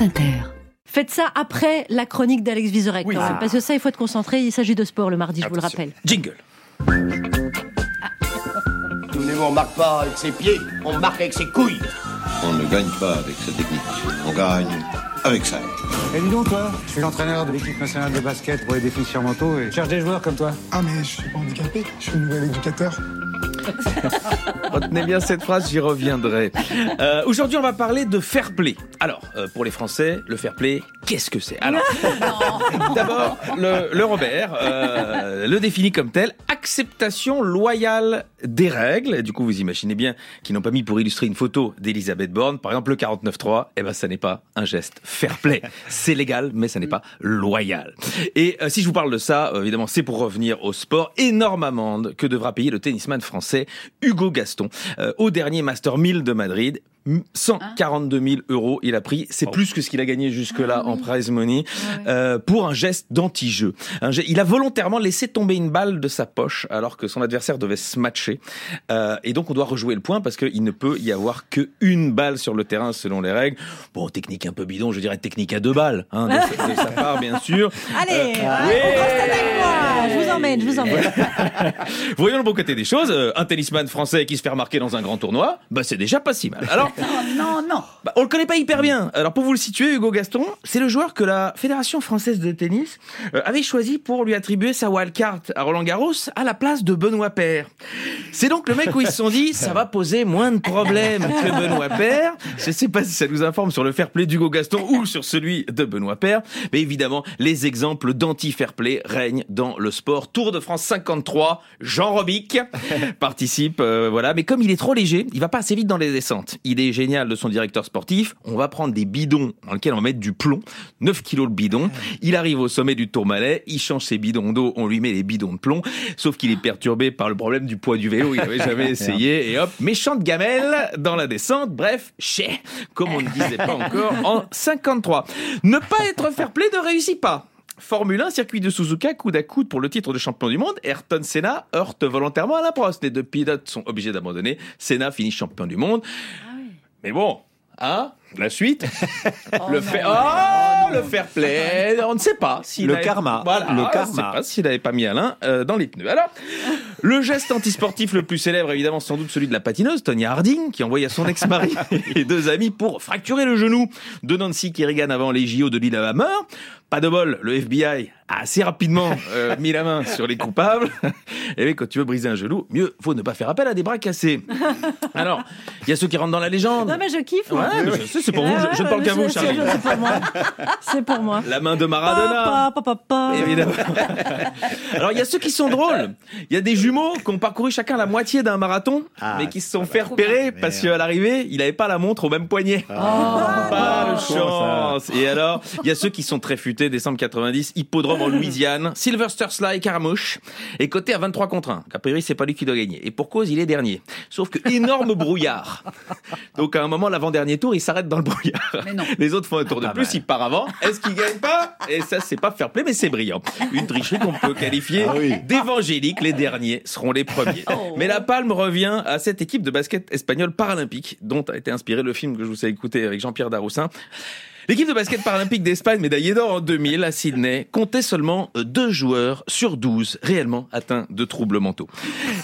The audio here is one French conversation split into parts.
France Inter. Faites ça après la chronique d'Alex Vizorek, Oui, même, c'est- parce que ça, il faut être concentré. Il s'agit de sport le mardi, je vous le rappelle. Jingle. Nous, on marque pas avec ses pieds, on marque avec ses couilles. On ne gagne pas avec cette technique. On gagne avec ça. Et dis donc, toi, je suis l'entraîneur de l'équipe nationale de basket pour les défis sur manteau et je cherche des joueurs comme toi. Ah mais je suis pas handicapé, je suis nouvel éducateur. Retenez bien cette phrase, j'y reviendrai. Euh, Aujourd'hui, on va parler de fair play. Alors, euh, pour les Français, le fair play, qu'est-ce que c'est? Alors, d'abord, le, le Robert euh, le définit comme tel acceptation loyale des règles. Du coup, vous imaginez bien qu'ils n'ont pas mis pour illustrer une photo d'Elisabeth Borne. Par exemple, le 49.3, eh ben, ça n'est pas un geste fair play. C'est légal, mais ça n'est pas loyal. Et si je vous parle de ça, évidemment, c'est pour revenir au sport. Énorme amende que devra payer le tennisman français Hugo Gaston euh, au dernier Master 1000 de Madrid. 142 000 euros il a pris, c'est plus que ce qu'il a gagné jusque-là en prize money euh, pour un geste d'anti-jeu. Il a volontairement laissé tomber une balle de sa poche alors que son adversaire devait se matcher Euh, et donc on doit rejouer le point parce qu'il ne peut y avoir que une balle sur le terrain selon les règles. Bon, technique un peu bidon, je dirais technique à deux balles hein, de, sa- de sa part bien sûr. Allez, Euh, on Je vous emmène. Voyons le bon côté des choses. Euh, Un tennisman français qui se fait remarquer dans un grand tournoi, bah c'est déjà pas si mal. Alors, Non, non. bah, on le connaît pas hyper bien. Alors pour vous le situer, Hugo Gaston, c'est le joueur que la Fédération française de tennis euh, avait choisi pour lui attribuer sa wildcard à Roland Garros à la place de Benoît Paire. C'est donc le mec où ils se sont dit ça va poser moins de problèmes que Benoît Paire. Je sais pas si ça nous informe sur le fair play d'Hugo Gaston ou sur celui de Benoît Paire, mais évidemment les exemples d'anti-fair play règnent dans le sport. Tour de France 53, Jean Robic participe, euh, voilà. Mais comme il est trop léger, il va pas assez vite dans les descentes. Il est génial de son directeur sportif. On va prendre des bidons dans lesquels on va mettre du plomb, 9 kilos le bidon. Il arrive au sommet du Tourmalet, il change ses bidons d'eau, on lui met les bidons de plomb. Sauf qu'il est perturbé par le problème du poids du vélo. Il avait jamais essayé. Et hop, méchante gamelle dans la descente. Bref, chais, comme on ne disait pas encore en 53. Ne pas être fair play ne réussit pas. Formule 1, circuit de Suzuka, coude à coude pour le titre de champion du monde. Ayrton Senna heurte volontairement à la Prost. Les deux pilotes sont obligés d'abandonner. Senna finit champion du monde. Mais bon, hein la suite Le fait oh, le fair play, on ne sait pas s'il Le avait- karma. Voilà, Le on ne karma. sait pas s'il n'avait pas mis Alain euh, dans les pneus. Alors, le geste antisportif le plus célèbre, évidemment, sans doute celui de la patineuse, Tonya Harding, qui envoya son ex-mari et deux amis pour fracturer le genou de Nancy Kerrigan avant les JO de Lillehammer. Pas de bol, le FBI a assez rapidement euh, mis la main sur les coupables. Et oui, quand tu veux briser un genou, mieux vaut ne pas faire appel à des bras cassés. Alors, il y a ceux qui rentrent dans la légende. Non, mais je kiffe. Ouais, mais je c'est pour vous, je, je ne parle qu'à vous, c'est- Charlie. C'est pour moi. C'est pour moi. La main de Maradona. Pa, pa, pa, pa, pa. Évidemment. Alors, il y a ceux qui sont drôles. Il y a des jumeaux qui ont parcouru chacun la moitié d'un marathon, Ah, mais qui se sont fait repérer parce qu'à l'arrivée, il n'avait pas la montre au même poignet. pas de chance. Et alors, il y a ceux qui sont très futés, décembre 90, hippodrome en Louisiane, Sylvester Sly Caramouche, est coté à 23 contre 1. A priori, c'est pas lui qui doit gagner. Et pour cause, il est dernier. Sauf que énorme brouillard. Donc, à un moment, l'avant-dernier tour, il s'arrête dans le brouillard. Mais non. Les autres font un tour de Pas plus, il part avant. Est-ce qu'il gagne pas? Et ça, c'est pas fair play, mais c'est brillant. Une tricherie qu'on peut qualifier Ah oui. d'évangélique. Les derniers seront les premiers. Mais la palme revient à cette équipe de basket espagnole paralympique, dont a été inspiré le film que je vous ai écouté avec Jean-Pierre Daroussin. L'équipe de basket paralympique d'Espagne, médaillée d'or en 2000 à Sydney, comptait seulement euh, deux joueurs sur 12 réellement atteints de troubles mentaux.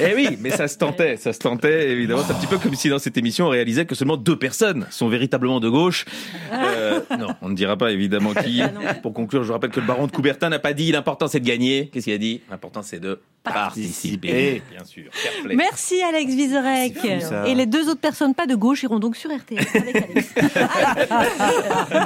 Eh oui, mais ça se tentait, ça se tentait, évidemment. C'est un petit peu comme si dans cette émission, on réalisait que seulement deux personnes sont véritablement de gauche. Euh, non, on ne dira pas évidemment qui. Pour conclure, je vous rappelle que le baron de Coubertin n'a pas dit l'important c'est de gagner. Qu'est-ce qu'il a dit? L'important c'est de participer. Bien sûr. Merci Alex Vizorek. Et les deux autres personnes pas de gauche iront donc sur RTL avec Alex.